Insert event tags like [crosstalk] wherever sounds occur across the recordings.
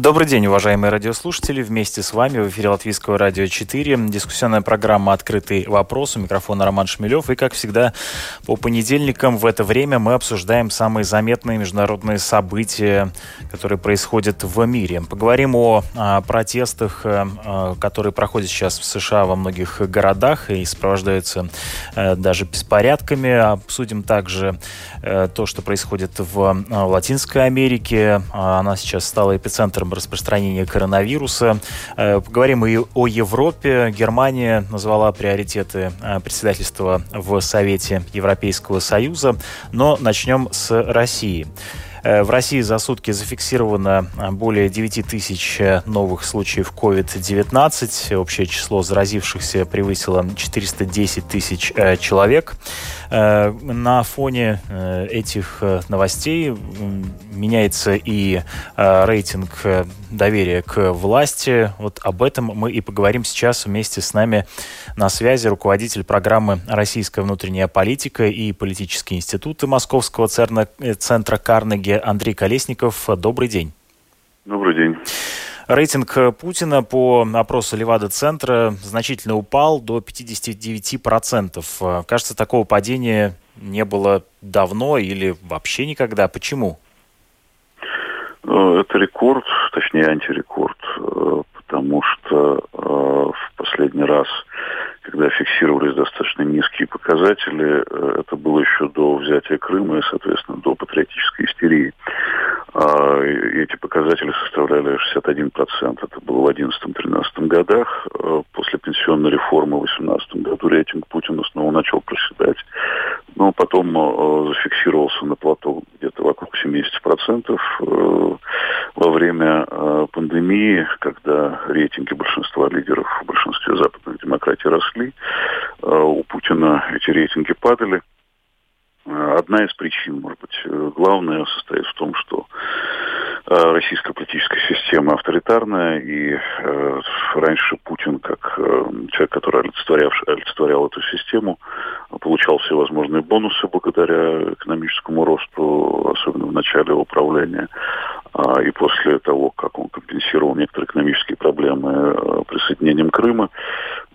Добрый день, уважаемые радиослушатели. Вместе с вами в эфире Латвийского радио 4. Дискуссионная программа «Открытый вопрос». У микрофона Роман Шмелев. И, как всегда, по понедельникам в это время мы обсуждаем самые заметные международные события, которые происходят в мире. Поговорим о, о протестах, э, э, которые проходят сейчас в США во многих городах и сопровождаются э, даже беспорядками. Обсудим также то, что происходит в Латинской Америке. Она сейчас стала эпицентром распространения коронавируса. Э, поговорим и о Европе. Германия назвала приоритеты э, председательства в Совете Европейского Союза. Но начнем с России. Э, в России за сутки зафиксировано более 9 тысяч новых случаев COVID-19. Общее число заразившихся превысило 410 тысяч человек. Э, на фоне э, этих э, новостей меняется и рейтинг доверия к власти. Вот об этом мы и поговорим сейчас вместе с нами на связи руководитель программы «Российская внутренняя политика» и политические институты Московского центра Карнеги Андрей Колесников. Добрый день. Добрый день. Рейтинг Путина по опросу Левада-центра значительно упал до 59%. Кажется, такого падения не было давно или вообще никогда. Почему? Э, это рекорд, точнее антирекорд, э, потому что э, в последний раз, когда фиксировались достаточно низкие показатели, это было еще до взятия Крыма и, соответственно, до патриотической истерии. А, эти показатели составляли 61%. Это было в 2011-2013 годах. А, после пенсионной реформы в 2018 году рейтинг Путина снова начал проседать. Но потом а, зафиксировался на плато где-то вокруг 70%. Во время пандемии, когда рейтинги большинства лидеров в большинстве западных демократий росли, у Путина эти рейтинги падали. Одна из причин, может быть, э, главная состоит в том, что э, российская политическая система авторитарная, и э, раньше Путин, как э, человек, который олицетворял, олицетворял эту систему, получал все возможные бонусы благодаря экономическому росту, особенно в начале его правления. А, и после того, как он компенсировал некоторые экономические проблемы э, присоединением Крыма,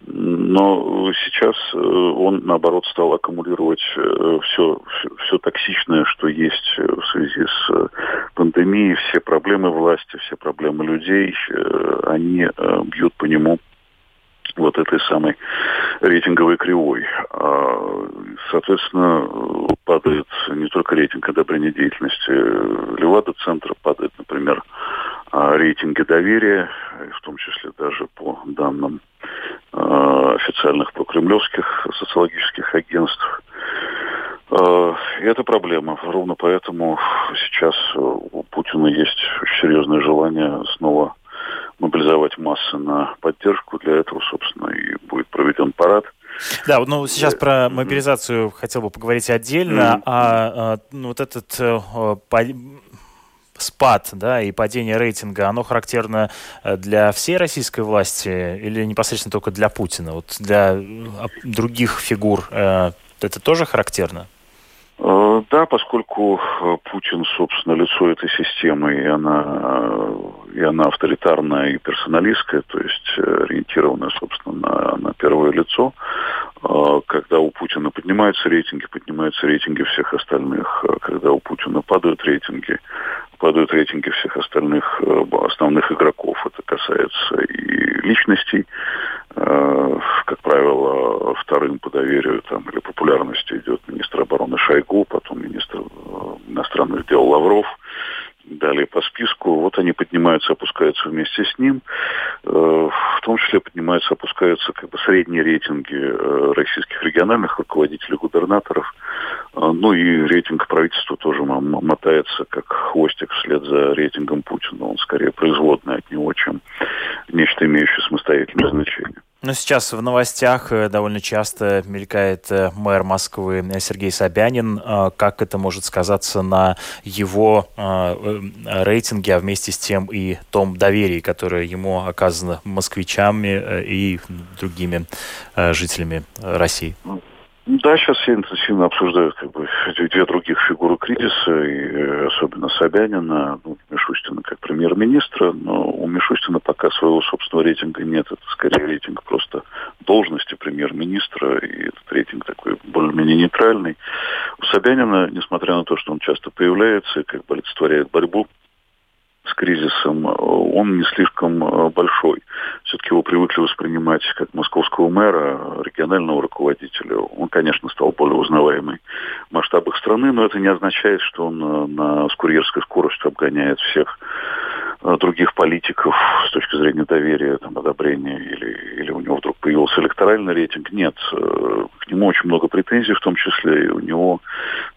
но сейчас э, он, наоборот, стал аккумулировать все, все, все токсичное, что есть в связи с пандемией, все проблемы власти, все проблемы людей, они бьют по нему вот этой самой рейтинговой кривой. А, соответственно, падает не только рейтинг одобрения деятельности Левада-центра, падает, например, а, рейтинги доверия, в том числе даже по данным официальных прокремлевских социологических агентств. И это проблема. Ровно поэтому сейчас у Путина есть очень серьезное желание снова мобилизовать массы на поддержку. Для этого, собственно, и будет проведен парад. Да, ну сейчас про мобилизацию хотел бы поговорить отдельно, mm-hmm. а, а ну, вот этот а, по, спад, да, и падение рейтинга, оно характерно э, для всей российской власти или непосредственно только для Путина? Вот для других фигур э, это тоже характерно? Э, да, поскольку э, Путин, собственно, лицо этой системы, и она, э, и она авторитарная и персоналистская, то есть ориентированная, собственно, на, на первое лицо, когда у Путина поднимаются рейтинги, поднимаются рейтинги всех остальных. Когда у Путина падают рейтинги, падают рейтинги всех остальных основных игроков. Это касается и личностей, Э, как правило, вторым по доверию там, или популярности идет министр обороны Шойгу, потом министр э, иностранных дел Лавров, далее по списку. Вот они поднимаются, опускаются вместе с ним. Э, в том числе поднимаются, опускаются как бы средние рейтинги российских региональных руководителей, губернаторов. Ну и рейтинг правительства тоже мотается как хвостик вслед за рейтингом Путина. Он скорее производный от него, чем нечто имеющее самостоятельное значение. Но сейчас в новостях э, довольно часто мелькает э, мэр Москвы Сергей Собянин. Как это может сказаться на его э, рейтинге, а вместе с тем и том доверии, которое ему оказано москвичами и другими жителями России? Ну, да, сейчас все интенсивно обсуждают как бы две других фигуры кризиса, и э, особенно Собянина, ну, Мишустина как премьер-министра, но у Мишустина пока своего собственного рейтинга нет, это скорее рейтинг просто должности премьер-министра, и этот рейтинг такой более-менее нейтральный. У Собянина, несмотря на то, что он часто появляется и как бы олицетворяет борьбу с кризисом, он не слишком э, большой. Все-таки его привыкли воспринимать как московского мэра, регионального руководителя. Он, конечно, стал более узнаваемый в масштабах страны, но это не означает, что он э, на, с скоростью обгоняет всех Э, других политиков с точки зрения доверия, там, одобрения, или, или у него вдруг появился электоральный рейтинг. Нет, э, к нему очень много претензий, в том числе и у него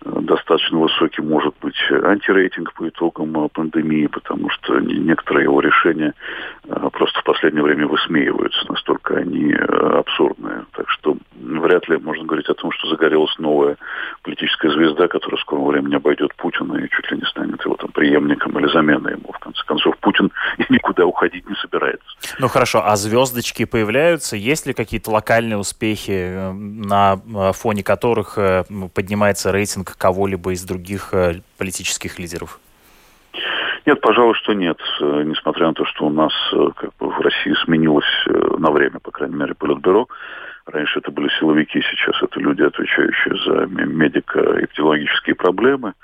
э, достаточно высокий может быть антирейтинг по итогам пандемии, потому что некоторые его решения просто в последнее время высмеиваются, настолько они абсурдные. Так что вряд ли можно говорить о том, что загорелась новая политическая звезда, которая в скором времени обойдет Путина и чуть ли не станет его там преемником или заменой ему, в конце концов. Путин [laughs] никуда уходить не собирается. Ну хорошо, а звездочки появляются? Есть ли какие-то локальные успехи, э, на э, фоне которых э, поднимается рейтинг кого-либо из других политических лидеров? Нет, пожалуй, что нет. Несмотря на то, что у нас как бы, в России сменилось на время, по крайней мере, политбюро, Раньше это были силовики, сейчас это люди, отвечающие за медико-эпидемиологические проблемы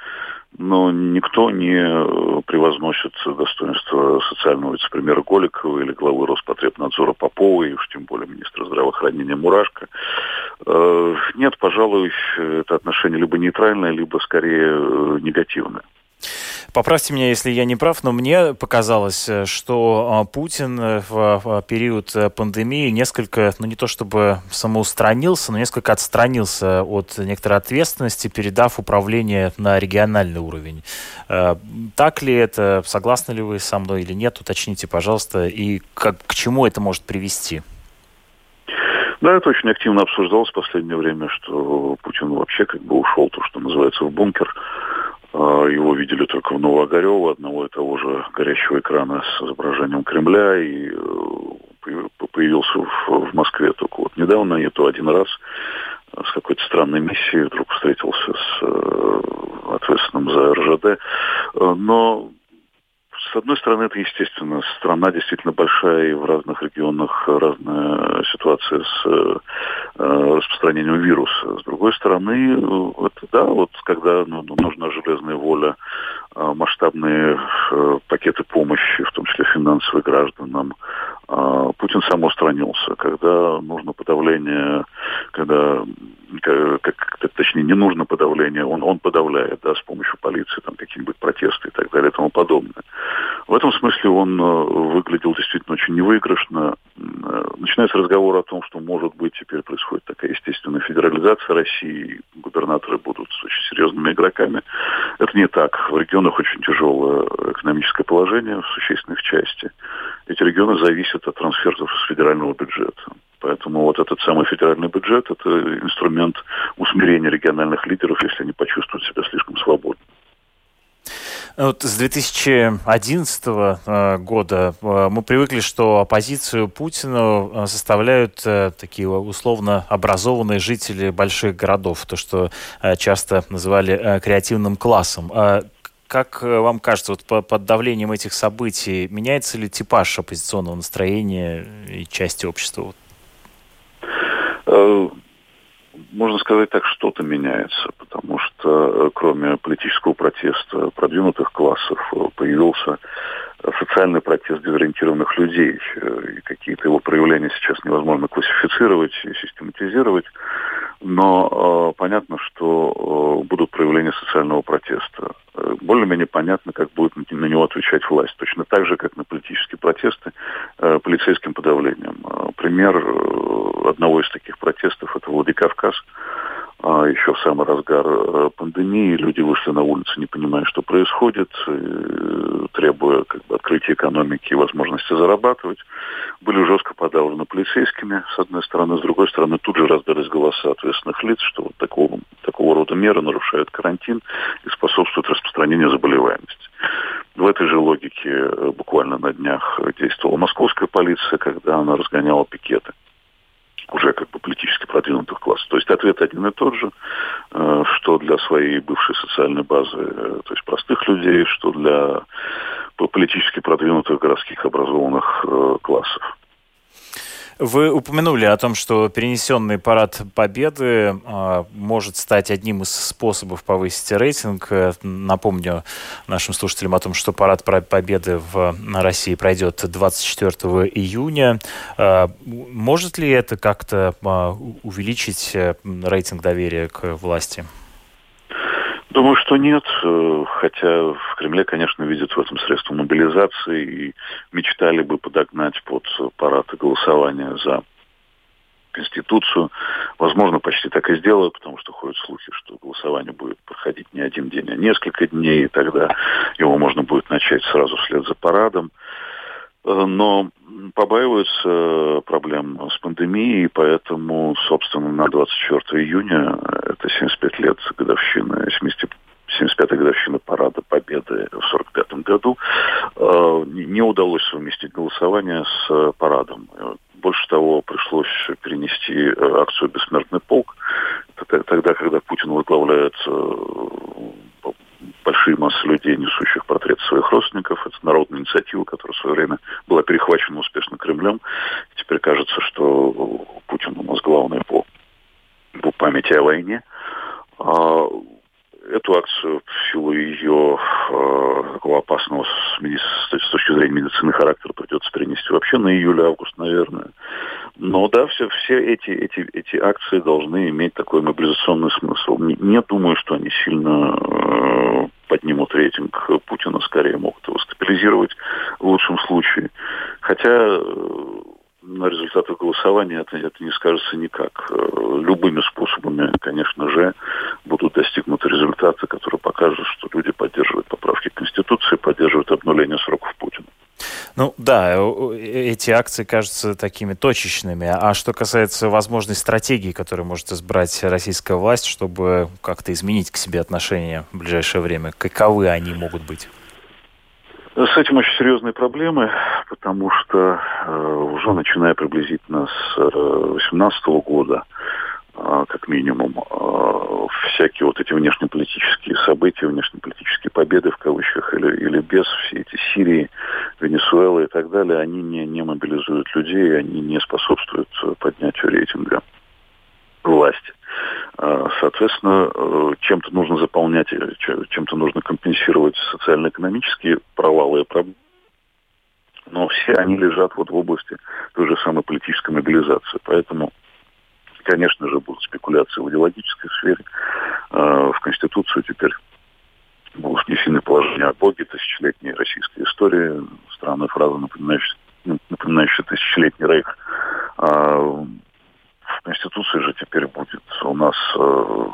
но никто не э, превозносит достоинство социального вице-премьера Голикова или главы Роспотребнадзора Попова, и уж тем более министра здравоохранения Мурашко. Э, нет, пожалуй, это отношение либо нейтральное, либо скорее э, негативное. Поправьте меня, если я не прав, но мне показалось, э, что а, Путин э, в период э, пандемии несколько, ну не то чтобы самоустранился, но несколько отстранился от некоторой ответственности, передав управление на региональный уровень. Так ли это? Согласны ли вы со мной или нет? Уточните, пожалуйста. И как, к чему это может привести? Да, это очень активно обсуждалось в последнее время, что Путин вообще как бы ушел, то, что называется, в бункер его видели только в Новоогарево, одного и того же горящего экрана с изображением Кремля, и э, появился в, Москве только вот недавно, и то один раз э, с какой-то странной миссией вдруг встретился с э, ответственным за РЖД. Но с одной стороны, это естественно. Страна действительно большая, и в разных регионах разная ситуация с распространением вируса. С другой стороны, это да, вот когда ну, нужна железная воля, э, масштабные э, пакеты помощи, в том числе финансовые гражданам, э, Путин сам устранился. Когда нужно подавление, когда как, как, точнее, не нужно подавление, он, он подавляет, да, с помощью полиции, там, какие-нибудь протесты и так далее и тому подобное. В этом смысле он э, выглядел действительно очень невыигрышно. Э, начинается разговор о том, что, может быть, теперь происходит такая естественная федерализация России, губернаторы будут очень серьезными игроками. Это не так. В регионах очень тяжелое экономическое положение в существенных части. Эти регионы зависят от трансфертов из федерального бюджета. Поэтому вот этот самый федеральный бюджет – это инструмент усмирения региональных лидеров, если они почувствуют себя слишком свободно. Вот с 2011 э, года э, мы привыкли, что оппозицию Путину э, составляют такие условно образованные жители больших городов, то, что часто называли креативным классом. Как вам кажется, вот под давлением этих событий меняется ли типаж оппозиционного настроения и части общества? Э, можно сказать так, что-то меняется, потому что э, кроме политического протеста продвинутых классов э, появился социальный протест дезориентированных людей. И какие-то его проявления сейчас невозможно классифицировать и систематизировать. Но э, понятно, что э, будут проявления социального протеста. Более-менее понятно, как будет на него отвечать власть. Точно так же, как на политические протесты э, полицейским подавлением. Пример одного из таких протестов – это Владикавказ, еще в самый разгар э, пандемии. Люди вышли на улицы, не понимая, что происходит, требуя как бы, открытия экономики и возможности зарабатывать. Были жестко подавлены полицейскими, с одной стороны. С другой стороны, тут же раздались голоса ответственных лиц, что вот такого, такого рода меры нарушают карантин и способствуют распространению заболеваемости. В этой же логике э, буквально на днях действовала московская полиция, когда она разгоняла пикеты уже как бы политически продвинутых классов. То есть ответ один и тот же, э, что для своей бывшей социальной базы, э, то есть простых людей, что для политически продвинутых городских образованных классов. Вы упомянули о том, что перенесенный парад Победы э, может стать одним из способов повысить рейтинг. Напомню нашим слушателям о том, что парад Победы в России пройдет 24 июня. Э, может ли это как-то э, увеличить э, рейтинг доверия к власти? Думаю, что нет, э, хотя в Кремле, конечно, видят в этом средство мобилизации и мечтали бы подогнать под парад голосования за Конституцию. Возможно, почти так и сделают, потому что ходят слухи, что голосование будет проходить не один день, а несколько дней, и тогда его можно будет начать сразу вслед за парадом. Э, но побаиваются проблем с пандемией, поэтому, собственно, на 24 июня, это 75 лет годовщины, 70 75-я годовщина парада Победы в 45 году, э, не удалось совместить голосование с парадом. Больше того, пришлось перенести э, акцию «Бессмертный полк». Тогда, когда Путин возглавляет большие массы людей, несущих портрет своих родственников. Это народная инициатива, которая в свое время была перехвачена успешно Кремлем. Теперь кажется, что Путин у нас главный по, по памяти о войне. Эту акцию в силу ее э, такого опасного с, с, с точки зрения медицины характера придется перенести вообще на июль-август, наверное. Но да, все, все эти, эти, эти акции должны иметь такой мобилизационный смысл. Не, не думаю, что они сильно э, поднимут рейтинг Путина, скорее могут его стабилизировать в лучшем случае. Хотя э, на результаты голосования это, это не скажется никак. Э, любыми способами, конечно же, будут достигнуты результаты, которые покажут, что люди поддерживают поправки Конституции, поддерживают обнуление сроков Путина. Ну да, э, эти акции кажутся такими точечными. А что касается возможной стратегии, которую может избрать российская власть, чтобы как-то изменить к себе отношения в ближайшее время, каковы они могут быть? С этим очень серьезные проблемы, потому что э, уже начиная приблизительно с 2018 э, года, э, как минимум, всякие вот эти внешнеполитические события, внешнеполитические победы в кавычках или, или без, все эти Сирии, Венесуэлы и так далее, они не, не мобилизуют людей, они не способствуют поднятию рейтинга власти. А, соответственно, э, чем-то нужно заполнять, э, чем-то нужно компенсировать социально-экономические провалы и проблемы. Но все они лежат вот в области той же самой политической мобилизации. Поэтому, конечно же, будут спекуляции в идеологической сфере. А, в Конституцию теперь будут внесены положения о Боге, тысячелетней российской истории, странная фраза, напоминающая, напоминающая тысячелетний рейх. Конституции же теперь будет у нас э,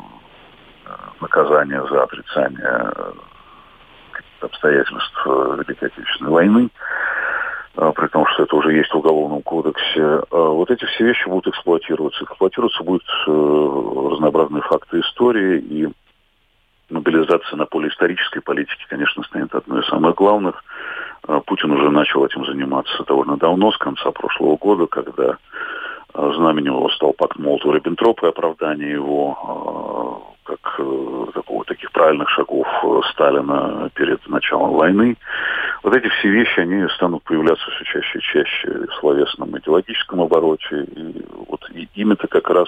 наказание за отрицание обстоятельств э, Великой Отечественной войны, э, при том, что это уже есть в Уголовном кодексе. Вот эти все вещи будут эксплуатироваться. Эксплуатироваться будут разнообразные факты истории, и мобилизация на поле исторической политики, конечно, станет одной из самых главных. Путин уже начал этим заниматься довольно давно, с конца прошлого года, когда стал пакт Молотова-Риббентропа и оправдание его э, как э, такого, таких правильных шагов э, Сталина перед началом войны. Вот эти все вещи, они станут появляться все чаще и чаще в словесном идеологическом обороте. И вот ими-то как раз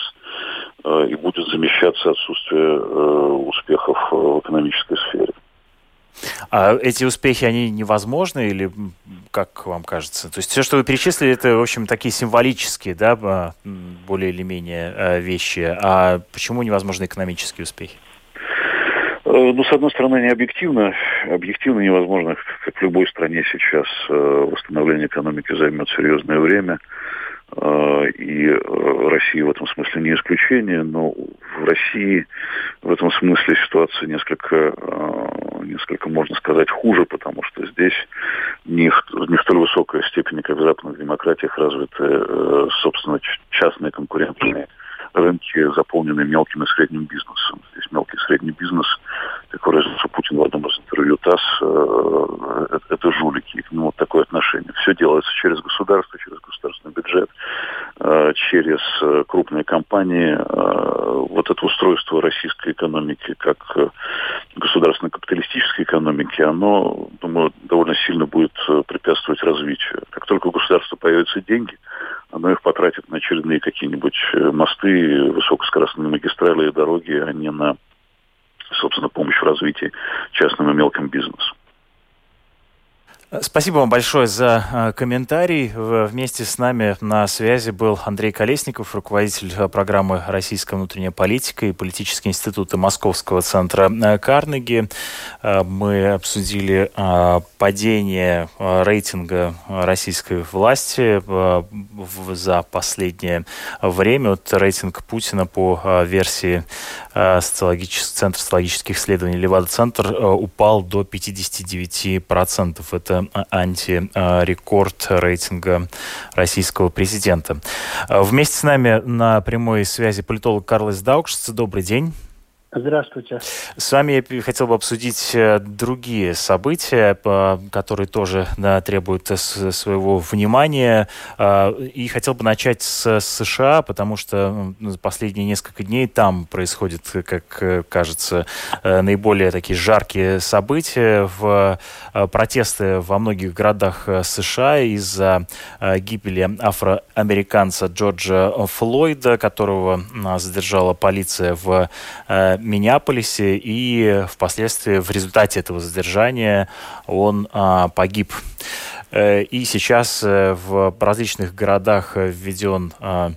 и будет замещаться отсутствие успехов в экономической сфере. А эти успехи, они невозможны или как вам кажется? То есть все, что вы перечислили, это, в общем, такие символические, да, а, более или менее а, вещи. А почему невозможны экономические успехи? Э, ну, с одной стороны, не объективно. Объективно невозможно, как в любой стране сейчас, э, восстановление экономики займет серьезное время. Э, и э, Россия в этом смысле не исключение, но в России в этом смысле ситуация несколько, э, несколько можно сказать, хуже, потому что здесь не, не столь высокая степень, как в западных демократиях, развиты, собственно, частные конкурентные рынки, заполненные мелким и средним бизнесом. Здесь мелкий и средний бизнес, как выразился Путин в одном из интервью ТАСС, это, это жулики. Ну, вот такое отношение. Все делается через государство, через государственный бюджет, через крупные компании. Вот это устройство российской экономики как государственной капиталистической экономики, оно, думаю, довольно сильно будет препятствовать развитию. Как только у государства появятся деньги, оно их потратит на очередные какие-нибудь мосты, высокоскоростные магистрали и дороги, а не на, собственно, помощь в развитии частным и мелким бизнесу. Спасибо вам большое за э, комментарий. Вместе с нами на связи был Андрей Колесников, руководитель э, программы «Российская внутренняя политика» и политические институты Московского центра э, Карнеги. Мы обсудили падение рейтинга российской власти за последнее время. Вот рейтинг Путина по версии социологических, Центра социологических исследований Левада-центр упал до 59%. Это антирекорд рейтинга российского президента. Вместе с нами на прямой связи политолог Карлос Даукшиц. Добрый день. Здравствуйте. С вами я хотел бы обсудить э, другие события, которые тоже требуют своего внимания. А, и хотел бы начать с США, потому что последние несколько дней там происходят, как э, кажется, э, наиболее такие жаркие события. В протесты во многих городах США из-за гибели афроамериканца Джорджа Флойда, которого задержала полиция в Миннеаполисе, и впоследствии в результате этого задержания он а, погиб. Э, и сейчас э, в различных городах введен а,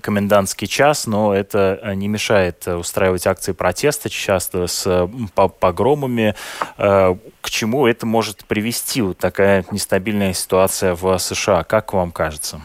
комендантский час, но это не мешает устраивать акции протеста, часто с погромами. Э, к чему это может привести, вот такая нестабильная ситуация в США? Как вам кажется?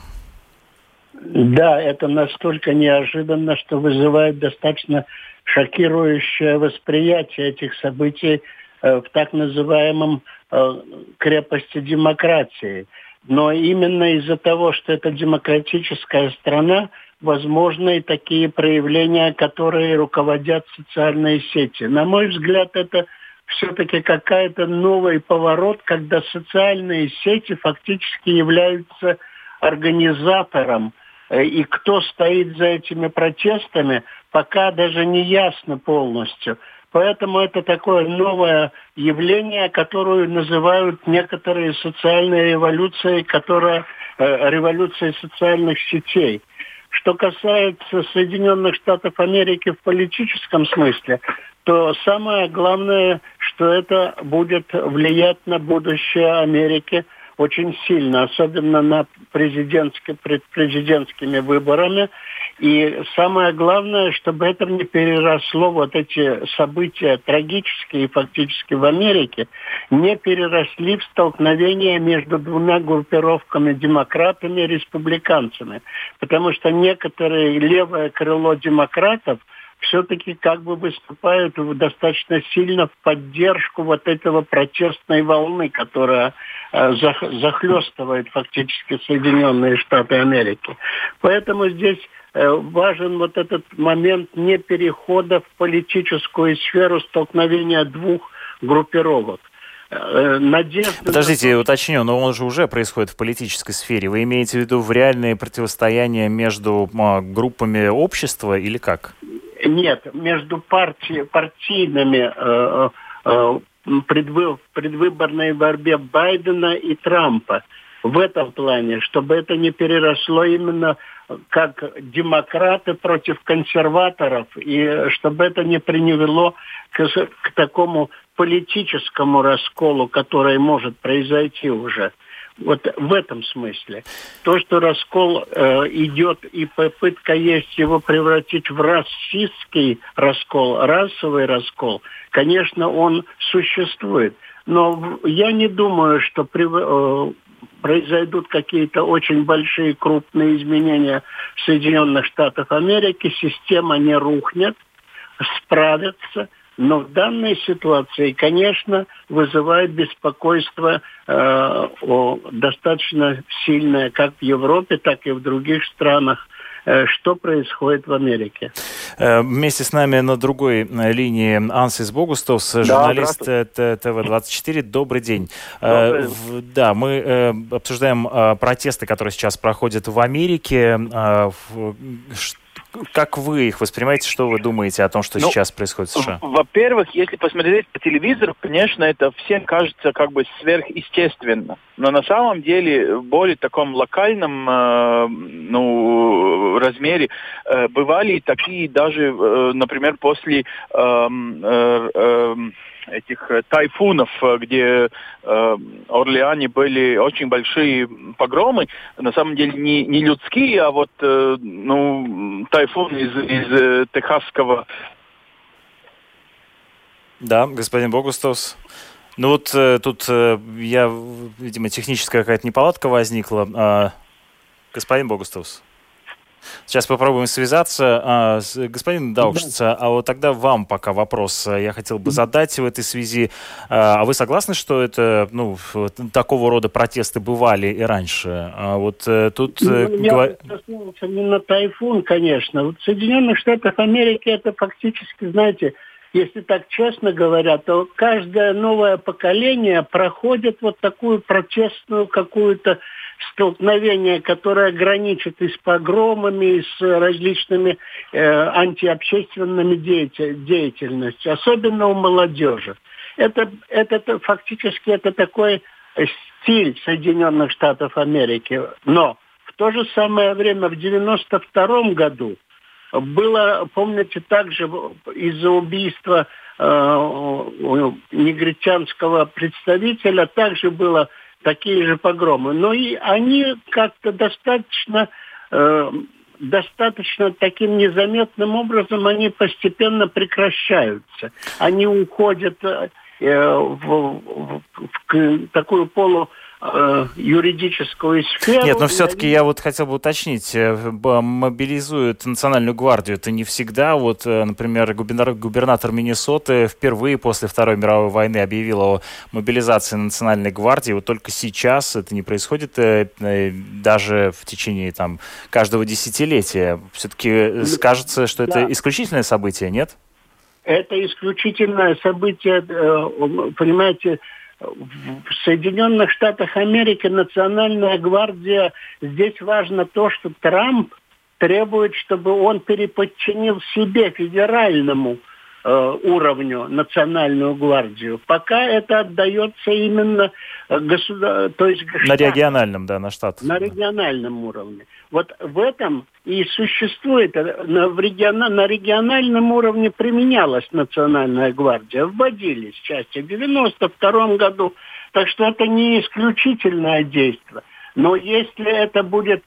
Да, это настолько неожиданно, что вызывает достаточно шокирующее восприятие этих событий э, в так называемом э, крепости демократии. Но именно из-за того, что это демократическая страна, возможны и такие проявления, которые руководят социальные сети. На мой взгляд, это все-таки какая-то новый поворот, когда социальные сети фактически являются организатором. Э, и кто стоит за этими протестами, пока даже не ясно полностью. Поэтому это такое новое явление, которое называют некоторые социальные революции, которая э, революцией социальных сетей. Что касается Соединенных Штатов Америки в политическом смысле, то самое главное, что это будет влиять на будущее Америки очень сильно, особенно на президентскими, президентскими выборами. И самое главное, чтобы это не переросло, вот эти события трагические фактически в Америке, не переросли в столкновение между двумя группировками, демократами и республиканцами. Потому что некоторые левое крыло демократов – все-таки как бы выступают достаточно сильно в поддержку вот этого протестной волны, которая э, захлестывает фактически Соединенные Штаты Америки. Поэтому здесь э, важен вот этот момент не перехода в политическую сферу столкновения двух группировок. Э, надежда... Подождите, уточню, но он же уже происходит в политической сфере. Вы имеете в виду в реальные противостояния между а, группами общества или как? Нет, между партии, партийными э, э, предвы, предвыборной борьбе Байдена и Трампа. В этом плане, чтобы это не переросло именно как демократы против консерваторов, и чтобы это не привело к, к такому политическому расколу, который может произойти уже. Вот в этом смысле. То, что раскол э, идет и попытка есть его превратить в расистский раскол, расовый раскол, конечно, он существует. Но я не думаю, что при, э, произойдут какие-то очень большие крупные изменения в Соединенных Штатах Америки, система не рухнет, справится. Но в данной ситуации, конечно, вызывает беспокойство э, о, достаточно сильное как в Европе, так и в других странах Э, что происходит в Америке. Э, вместе с нами на другой э, линии Ансис Богустовс, да, журналист ТВ-24. Добрый день. Добрый. Да, мы обсуждаем протесты, которые сейчас проходят в Америке как вы их воспринимаете? Что вы думаете о том, что ну, сейчас происходит в США? Во-первых, если посмотреть по телевизору, конечно, это всем кажется как бы сверхъестественно. Но на самом деле в более таком локальном э, ну, размере э, бывали такие даже, э, например, после э, э, э, этих э, тайфунов, э, где э, Орлеане были очень большие погромы, на самом деле не, не людские, а вот э, ну, тайфун из, из э, техасского. Да, господин Богустовс. Ну вот э, тут э, я, видимо, техническая какая-то неполадка возникла. Э, господин Богустовс. Сейчас попробуем связаться. А, с господином Даукшица, а вот тогда вам пока вопрос я хотел бы задать в этой связи. А, а вы согласны, что это, ну, такого рода протесты бывали и раньше? А вот э, тут... Э, ну, я коснулся не на тайфун, конечно. Вот в Соединенных Штатах Америки это фактически, знаете, если так честно говоря, то каждое новое поколение проходит вот такую протестную какую-то столкновение, которое граничит и с погромами, и с различными э, антиобщественными деятельностью, особенно у молодежи. Это, это, это фактически это такой стиль Соединенных Штатов Америки. Но в то же самое время, в 92 году, было, помните, также из-за убийства э, негритянского представителя также было такие же погромы. Но и они как-то достаточно, э, достаточно таким незаметным образом они постепенно прекращаются. Они уходят э, в, в, в такую полу э, юридическую сферу. Нет, но все-таки я вот хотел бы уточнить, э, мобилизуют национальную гвардию, это не всегда, вот, э, например, губернатор, губернатор Миннесоты впервые после Второй мировой войны объявил о мобилизации национальной гвардии, вот только сейчас это не происходит э, даже в течение там каждого десятилетия. Все-таки скажется, что это исключительное событие, нет? Это исключительное событие, понимаете, в Соединенных Штатах Америки Национальная гвардия, здесь важно то, что Трамп требует, чтобы он переподчинил себе федеральному уровню национальную гвардию. Пока это отдается именно э, государ... то есть на региональном, да, на штат. На региональном уровне. Вот в этом и существует, э, на, в регион... на региональном уровне применялась национальная гвардия, вводились части в 92 году, так что это не исключительное действие. Но если это будет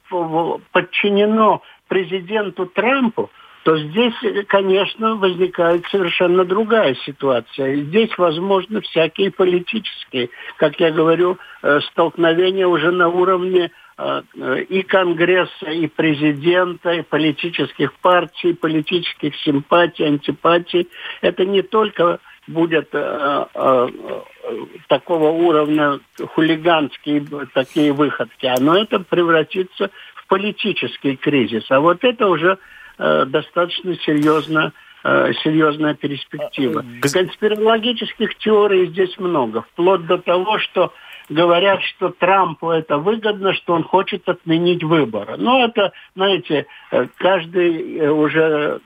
подчинено президенту Трампу, то здесь, конечно, возникает совершенно другая ситуация. Здесь возможны всякие политические, как я говорю, э, столкновения уже на уровне э, и Конгресса, и президента, и политических партий, политических симпатий, антипатий. Это не только будет э, э, такого уровня хулиганские такие выходки, но это превратится в политический кризис. А вот это уже Э, достаточно серьезно э, серьезная перспектива. А, Конспирологических теорий здесь много, вплоть до того, что говорят, что Трампу это выгодно, что он хочет отменить выборы. Но это, знаете, э, каждый уже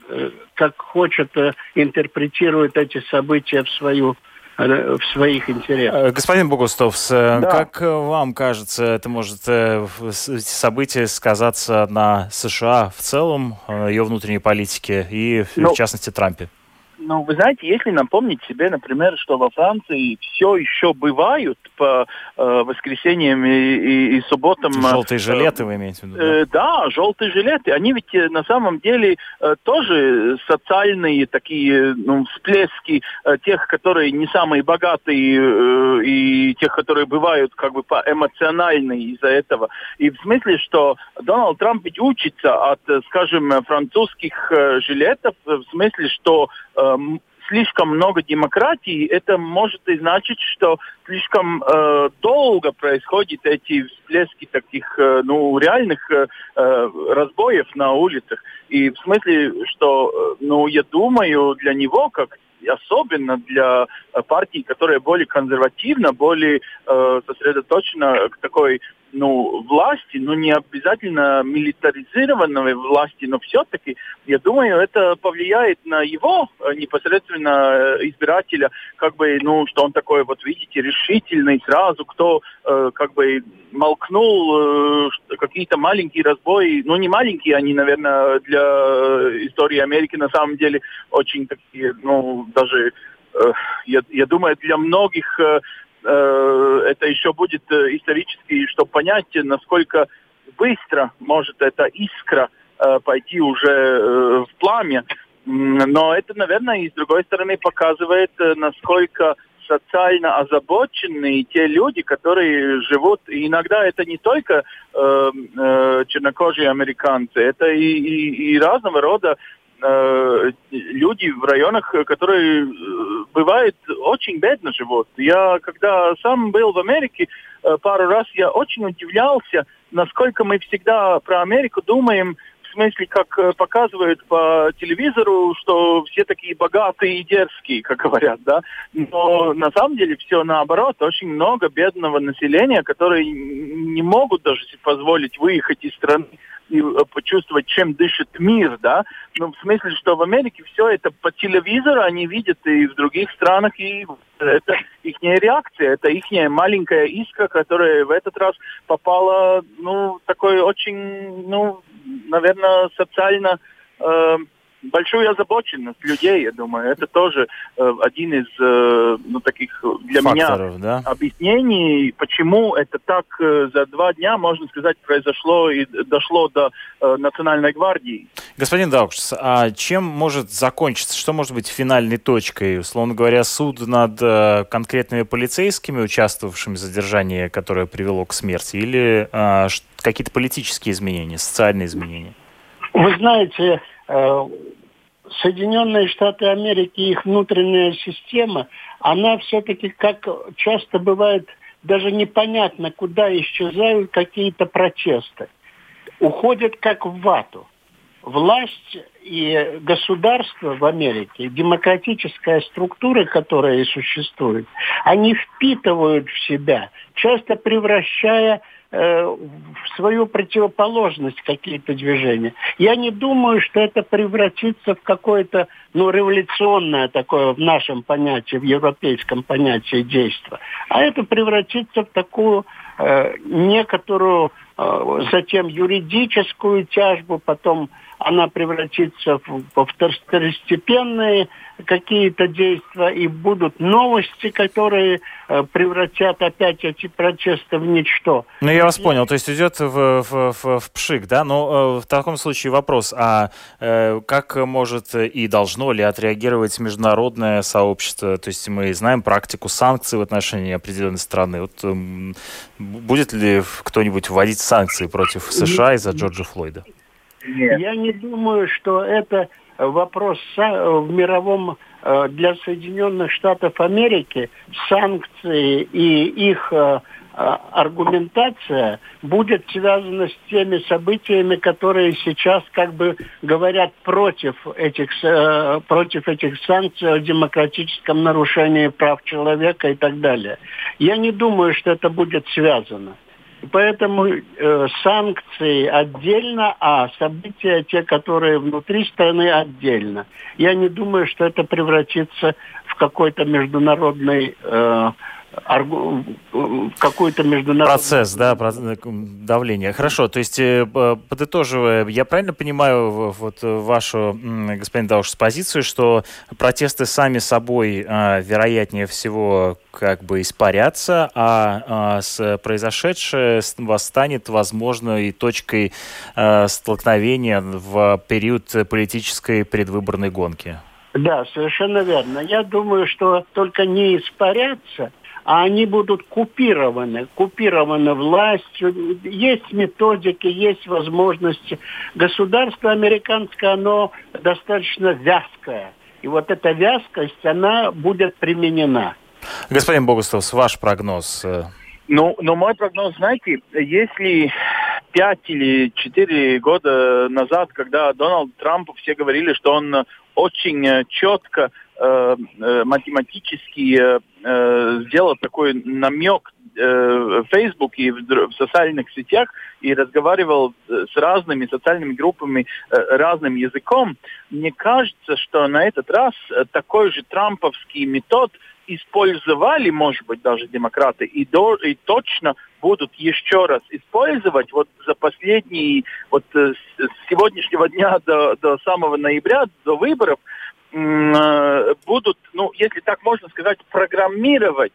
как хочет интерпретирует эти события в свою в своих интересах. Э, господин Богустовс, э, да. как вам кажется, это может э, событие сказаться на США в целом, ее внутренней политике и, ну, в частности, Трампе? Ну, вы знаете, если напомнить себе, например, что во Франции все еще бывают по э, воскресеньям и, и, и субботам... Э, желтые жилеты вы имеете в виду? Э, да, желтые жилеты. Они ведь э, на самом деле э, тоже социальные такие ну, всплески э, тех, которые не самые богатые, э, и тех, которые бывают как бы эмоциональные из-за этого. И в смысле, что Дональд Трамп ведь учится от, скажем, французских э, жилетов, в смысле, что э, слишком много демократии, это может и значить, что слишком э, долго происходят эти всплески таких, э, ну, реальных э, э разбоев на улицах. И в смысле, что, э, ну, я думаю, для него, как особенно для э, партии, которая более консервативна, более э, сосредоточена к такой ну, власти, ну, не обязательно милитаризированной власти, но все-таки, я думаю, это повлияет на его э, непосредственно э, избирателя, как бы, ну, что он такой, вот видите, решительный сразу, кто, э, как бы, молкнул э, какие-то маленькие разбои, ну, не маленькие, они, наверное, для истории Америки на самом деле очень такие, ну, даже, э, я, я думаю, для многих э, Э, это еще будет э, исторически, чтобы понять, насколько быстро может эта искра э, пойти уже в пламя. Но это, наверное, и с другой стороны показывает, насколько социально озабоченные те люди, которые живут. И иногда это не только э, э, чернокожие американцы, это и, и, и разного рода э, люди в районах, которые э, бывают очень бедно живут. Я когда сам был в Америке э, пару раз, я очень удивлялся, насколько мы всегда про Америку думаем в смысле, как э, показывают по телевизору, что все такие богатые и дерзкие, как говорят, да. Но на самом деле все наоборот. Очень много бедного населения, которые не могут даже позволить выехать из страны и э, почувствовать, чем дышит мир, да. Ну, в смысле, что в Америке все это по телевизору они видят и в других странах, и это их реакция, это их маленькая искра, которая в этот раз попала, ну, такой очень, ну, наверное, социально э, большую озабоченность людей, я думаю. Это тоже э, один из э, ну, таких для Факторов, меня да? объяснений, почему это так э, за два дня, можно сказать, произошло и дошло до э, Национальной гвардии. Господин Даукшс, а чем может закончиться, что может быть финальной точкой? Условно говоря, суд над э, конкретными полицейскими, участвовавшими в задержании, которое привело к смерти, или э, какие-то политические изменения, социальные изменения? Вы знаете, Э, Соединенные Штаты Америки, их внутренняя система, она все-таки, как часто бывает, даже непонятно, куда исчезают какие-то протесты. Уходят как в вату. Власть и государство в Америке, демократическая структура, которая существует, они впитывают в себя, часто превращая в свою противоположность какие-то движения. Я не думаю, что это превратится в какое-то ну, революционное такое в нашем понятии, в европейском понятии действия. А это превратится в такую э, некоторую э, затем юридическую тяжбу, потом она превратится в, второстепенные какие-то действия, и будут новости, которые э, превратят опять эти протесты в ничто. Ну, я вас понял, то есть идет в, в, в, в пшик, да? Но э, в таком случае вопрос, а э, как может и должно ли отреагировать международное сообщество? То есть мы знаем практику санкций в отношении определенной страны. Вот, э, будет ли кто-нибудь вводить санкции против США из-за Джорджа Флойда? Нет. Я не думаю, что это вопрос в мировом э, для Соединенных Штатов Америки санкции и их э, э, аргументация будет связана с теми событиями, которые сейчас как бы говорят против этих, против этих санкций о демократическом нарушении прав человека и так далее. Я не думаю, что это будет связано. Поэтому э, санкции отдельно, а события, те, которые внутри страны, отдельно. Я не думаю, что это превратится в какой-то международный э, какой-то международный... Процесс, да, давление. Хорошо, то есть, э, подытоживая, я правильно понимаю вот вашу, господин Дауш, позицию, что протесты сами собой, вероятнее всего, как бы испарятся, а, а с произошедшее станет, возможно, и точкой столкновения в период политической предвыборной гонки? Да, совершенно верно. Я думаю, что только не испарятся, а они будут купированы, купированы властью. Есть методики, есть возможности. Государство американское, оно достаточно вязкое. И вот эта вязкость, она будет применена. Господин Богустов, ваш прогноз? Ну, но мой прогноз, знаете, если пять или четыре года назад, когда Дональд Трамп, все говорили, что он очень четко Э, э, математически э, сделал такой намек э, в Facebook и в, социальных сетях и разговаривал э, с разными социальными группами разным языком, мне кажется, что на этот раз такой же трамповский метод использовали, может быть, даже демократы, и, до, и точно будут еще раз использовать. Вот за последние, вот с сегодняшнего дня до, до самого ноября, до выборов, будут, ну, если так можно сказать, программировать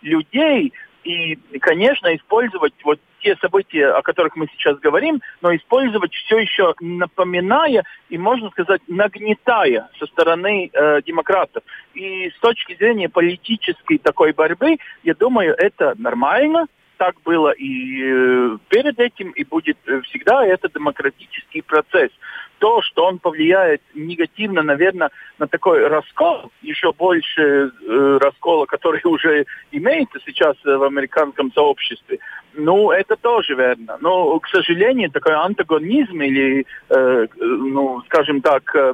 людей и, конечно, использовать вот те события, о которых мы сейчас говорим, но использовать все еще напоминая и, можно сказать, нагнетая со стороны э, демократов. И с точки зрения политической такой борьбы, я думаю, это нормально, так было и э, перед этим, и будет всегда это демократический процесс то, что он повлияет негативно, наверное, на такой раскол, еще больше э, раскола, который [laughs] уже имеется сейчас в американском сообществе, ну, это тоже верно. Но, к сожалению, такой антагонизм или, э, ну, скажем так, э,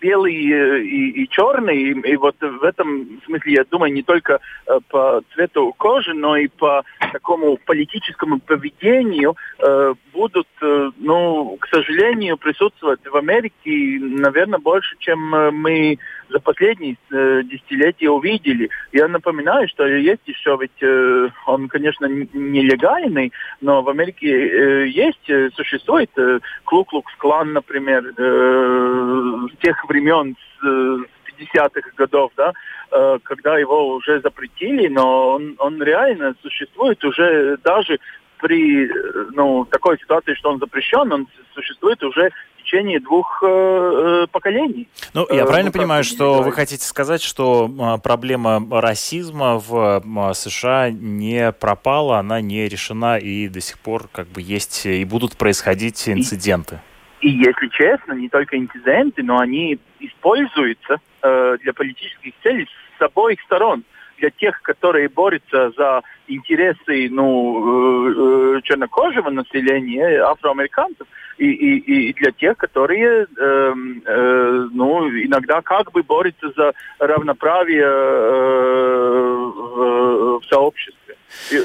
белый и, и черный, и, и вот в этом смысле, я думаю, не только э, по цвету кожи, но и по такому политическому поведению э, будут, э, ну, к сожалению, присутствовать в Америке, наверное, больше, чем э, мы за последние э, десятилетия увидели. Я напоминаю, что есть еще, ведь э, он, конечно, нелегальный, но в Америке э, есть, э, существует э, Клуклукс-клан, например, э, с тех времен, с, э, 50-х годов, да, э, когда его уже запретили, но он, он реально существует уже даже при ну, такой ситуации, что он запрещен, он существует уже в течение двух э, э поколений. Ну, я э, правильно ну, понимаю, что вы хотите сказать, что э, проблема расизма в э, США не пропала, она не решена и до сих пор как бы есть и будут происходить инциденты? И, и если честно, не только инциденты, но они используются э, для политических целей с обоих сторон для тех, которые борются за интересы ну, э, э, чернокожего населения, афроамериканцев, и, и, и для тех, которые э, э, ну, иногда как бы борются за равноправие э, в, в сообществе.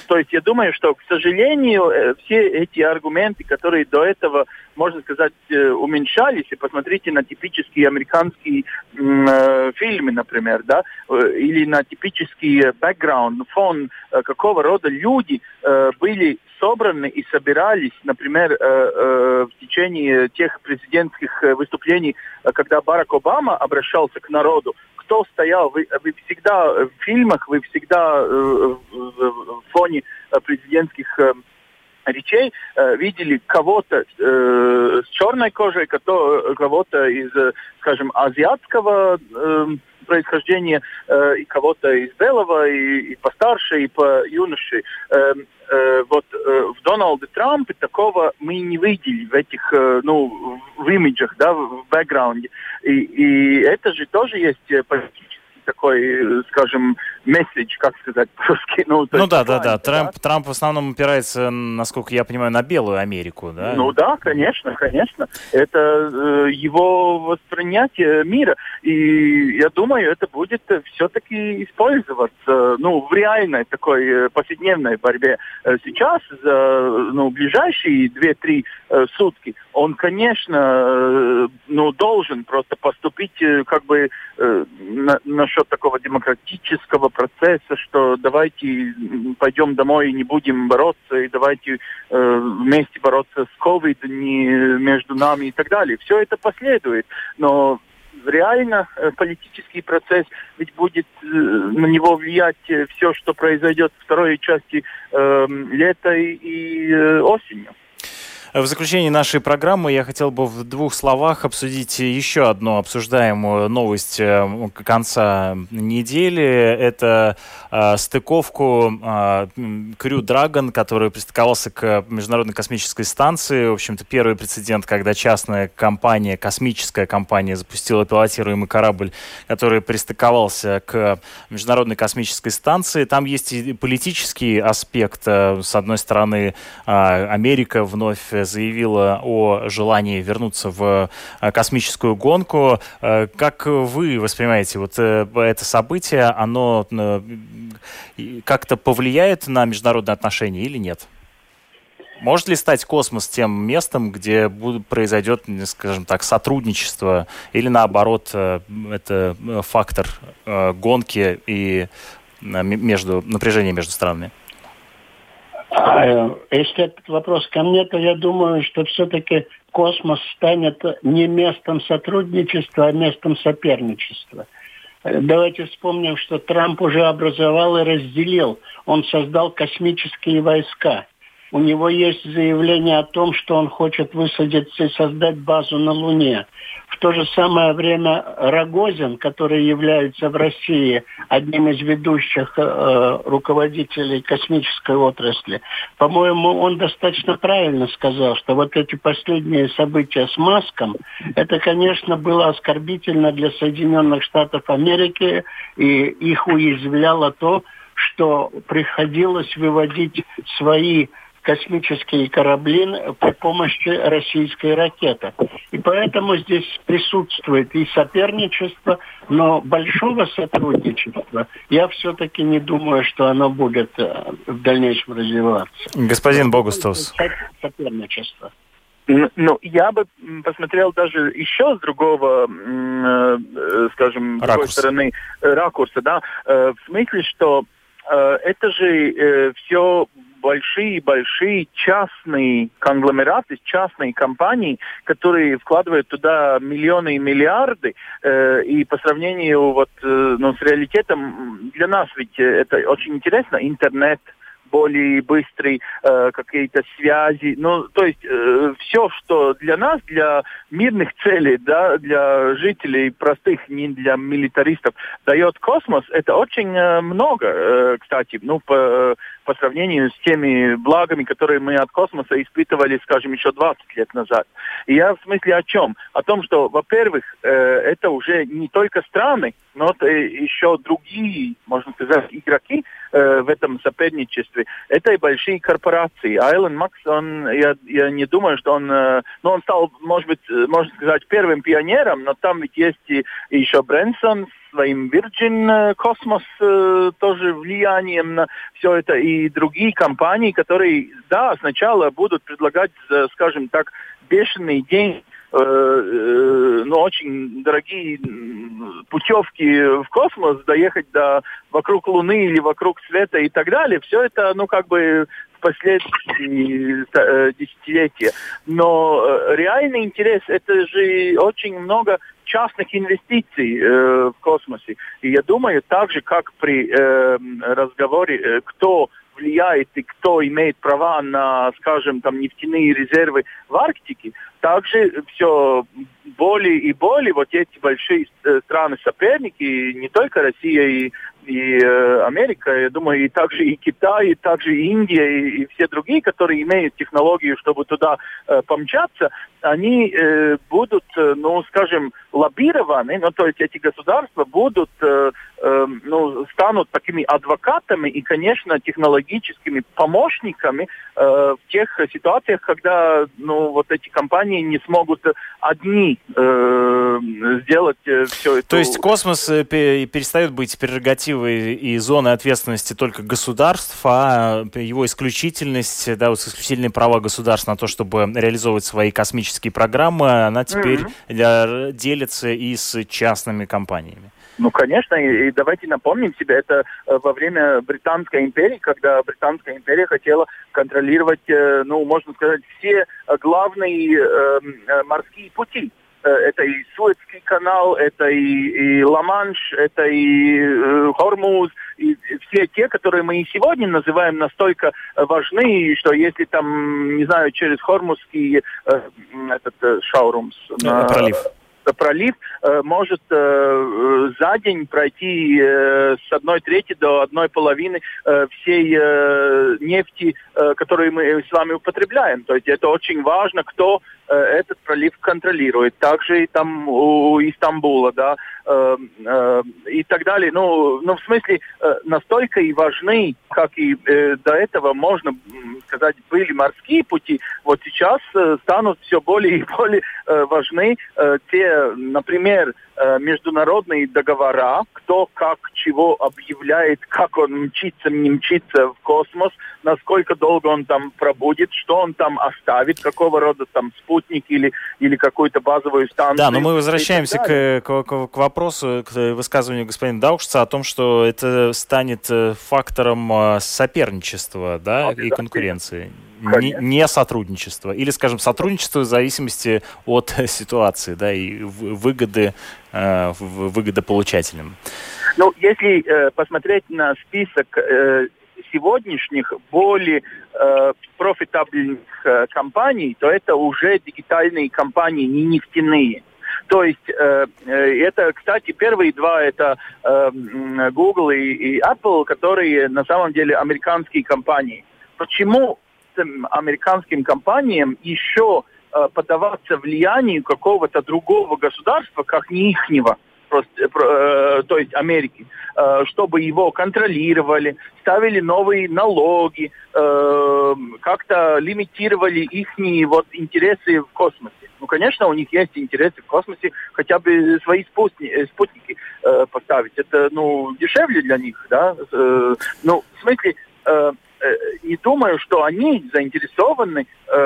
То есть я думаю, что, к сожалению, э, все эти аргументы, которые до этого, можно сказать, э, уменьшались, и посмотрите на типические американские э, фильмы, например, да, или на типический бэкграунд, фон, какого рода люди были собраны и собирались, например, в течение тех президентских выступлений, когда Барак Обама обращался к народу, кто стоял, вы, вы всегда в фильмах, вы всегда э, в фоне президентских э, речей э, видели кого-то э, с черной кожей, кого-то из, скажем, азиатского э, происхождения, э, и кого-то из белого, и, постарше, и по юноше. Э, э, вот э, в Дональде Трампе такого мы не видели в этих, э, ну, в имиджах, да, в бэкграунде. И, и это же тоже есть э, политический такой, скажем, месседж, как сказать по-русски. Ну, ну да, да, да. Трамп, Трамп в основном опирается, насколько я понимаю, на белую Америку, да? Ну да, конечно, конечно. Это э, его воспринятие мира. И я думаю, это будет все-таки использоваться, ну, в реальной такой э, повседневной борьбе. Э, сейчас, за ну, ближайшие 2-3 э, сутки, он, конечно, э, ну, должен просто поступить э, как бы э, на, насчет такого демократического процесса, что давайте пойдем домой и не будем бороться, и давайте вместе бороться с COVID не между нами и так далее. Все это последует, но реально политический процесс ведь будет на него влиять все, что произойдет в второй части э, лета и, и осенью. В заключении нашей программы я хотел бы в двух словах обсудить еще одну обсуждаемую новость э, конца недели. Это э, стыковку э, Crew Dragon, который пристыковался к Международной космической станции. В общем-то, первый прецедент, когда частная компания, космическая компания запустила пилотируемый корабль, который пристыковался к Международной космической станции. Там есть и политический аспект. Э, с одной стороны, э, Америка вновь заявила о желании вернуться в э, космическую гонку. Э, как вы воспринимаете вот э, это событие? Оно как-то повлияет на международные отношения или нет? Может ли стать космос тем местом, где будет, произойдет, скажем так, сотрудничество, или наоборот, это фактор гонки и между, напряжения между странами? А, если этот вопрос ко мне, то я думаю, что все-таки космос станет не местом сотрудничества, а местом соперничества. Давайте вспомним, что Трамп уже образовал и разделил. Он создал космические войска. У него есть заявление о том, что он хочет высадиться и создать базу на Луне. В то же самое время Рогозин, который является в России одним из ведущих э, руководителей космической отрасли, по-моему, он достаточно правильно сказал, что вот эти последние события с Маском, это, конечно, было оскорбительно для Соединенных Штатов Америки, и их уязвляло то, что приходилось выводить свои космические корабли при помощи российской ракеты. И поэтому здесь присутствует и соперничество, но большого сотрудничества я все-таки не думаю, что оно будет э, в дальнейшем развиваться. Господин Богустовс. Соперничество. Ну, я бы посмотрел даже еще с другого, э, э, скажем, с другой стороны, ракурса, да, в смысле, что это же все большие-большие частные конгломераты, частные компании, которые вкладывают туда миллионы и миллиарды, э, и по сравнению вот, э, ну, с реалитетом, для нас ведь это очень интересно, интернет, более быстрый, э, какие-то связи. Ну, то есть э, все, что для нас, для мирных целей, да, для жителей простых, не для милитаристов, дает космос, это очень э, много, э, кстати, ну, по, по сравнению с теми благами, которые мы от космоса испытывали, скажем, еще 20 лет назад. И я в смысле о чем? О том, что, во-первых, э, это уже не только страны, но это еще другие, можно сказать, игроки э, в этом соперничестве. Это и большие корпорации. А Эллен Макс, он, я, я не думаю, что он, э, ну, он стал, может быть, э, можно сказать, первым пионером, но там ведь есть и, и еще Брэнсон своим Virgin Cosmos э, тоже влиянием на все это и другие компании, которые, да, сначала будут предлагать, э, скажем так, бешеные деньги Э, э, ну, очень дорогие путевки в космос, доехать до вокруг Луны или вокруг света и так далее, все это, ну, как бы э, десятилетия. Но реальный интерес, это же очень много частных инвестиций э, в космосе. И я думаю, так же, как при э, разговоре, э, кто влияет и кто имеет права на, скажем, там нефтяные резервы в Арктике, также все более и более вот эти большие э, страны-соперники, не только Россия и, и э, Америка, я думаю, и также и Китай, и также и Индия, и, и все другие, которые имеют технологию, чтобы туда э, помчаться, они э, будут, э, ну, скажем, лоббированы, ну, то есть эти государства будут э, э, ну, станут такими адвокатами и, конечно, технологическими помощниками э, в тех ситуациях, когда ну, вот эти компании не смогут одни э, сделать э, все это. То есть космос перестает быть прерогативой и зоной ответственности только государств, а его исключительность, да, вот исключительные права государств на то, чтобы реализовывать свои космические программы, она теперь mm-hmm. делится и с частными компаниями. Ну, конечно, и, и давайте напомним себе, это э, во время Британской империи, когда Британская империя хотела контролировать, э, ну, можно сказать, все главные эм, э, морские пути. Это и Суэцкий канал, это и, и Ла-Манш, это и э, Хормуз, и все те, которые мы и сегодня называем настолько важны, что если там, не знаю, через Хормузский э, этот э, Шаурумс... На, пролив пролив э, может э, за день пройти э, с одной трети до одной половины э, всей э, нефти, э, которую мы с вами употребляем. То есть это очень важно, кто э, этот пролив контролирует. Также и там у Истамбула, да, э, э, и так далее. Ну, ну в смысле, э, настолько и важны, как и э, до этого, можно сказать, были морские пути, вот сейчас э, станут все более и более э, важны э, те например, э, международные договора, кто как чего объявляет, как он мчится, не мчится в космос, насколько долго он там пробудет, что он там оставит, какого рода там спутник или, или какую-то базовую станцию. Да, но мы возвращаемся к, к, к вопросу, к высказыванию господина Даушца о том, что это станет э, фактором э, соперничества да, и конкуренции не, не сотрудничество. Или, скажем, сотрудничество в зависимости от [laughs] ситуации, да, и выгоды э, выгодополучателям. Ну, если э, посмотреть на список э, сегодняшних более э, профитабельных э, компаний, то это уже дигитальные компании, не нефтяные. То есть э, э это, кстати, первые два это э, Google и, и Apple, которые на самом деле американские компании. Почему американским компаниям еще э, поддаваться влиянию какого-то другого государства, как не ихнего, просто, э, э, то есть Америки, э, чтобы его контролировали, ставили новые налоги, как-то лимитировали их вот, интересы в космосе. Ну, конечно, у них есть интересы в космосе, хотя бы свои спутники, э, спутники э, поставить. Это, ну, дешевле для них, да. Э, ну, в смысле, э, не думаю, что они заинтересованы,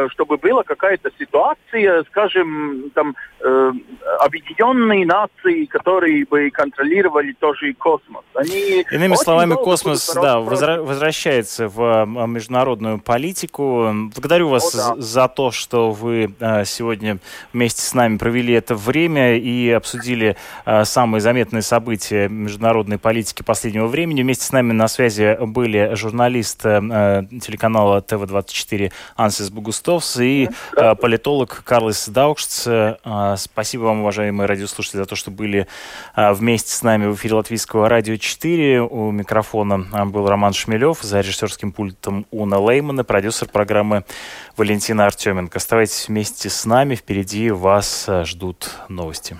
чтобы была какая-то ситуация, скажем, там, э, объединенные нации, которые бы контролировали тоже и космос. Они Иными словами, космос да, возра- возвращается в международную политику. Благодарю вас О, да. за то, что вы сегодня вместе с нами провели это время и обсудили самые заметные события международной политики последнего времени. Вместе с нами на связи были журналист э, телеканала ТВ-24 Ансис Бугустовс и э, политолог Карлос Даукшц. Э, спасибо вам, уважаемые радиослушатели, за то, что были э, вместе с нами в эфире Латвийского радио 4. У микрофона был Роман Шмелев, за режиссерским пультом Уна Леймана, продюсер программы Валентина Артеменко. Оставайтесь вместе с нами, впереди вас ждут новости.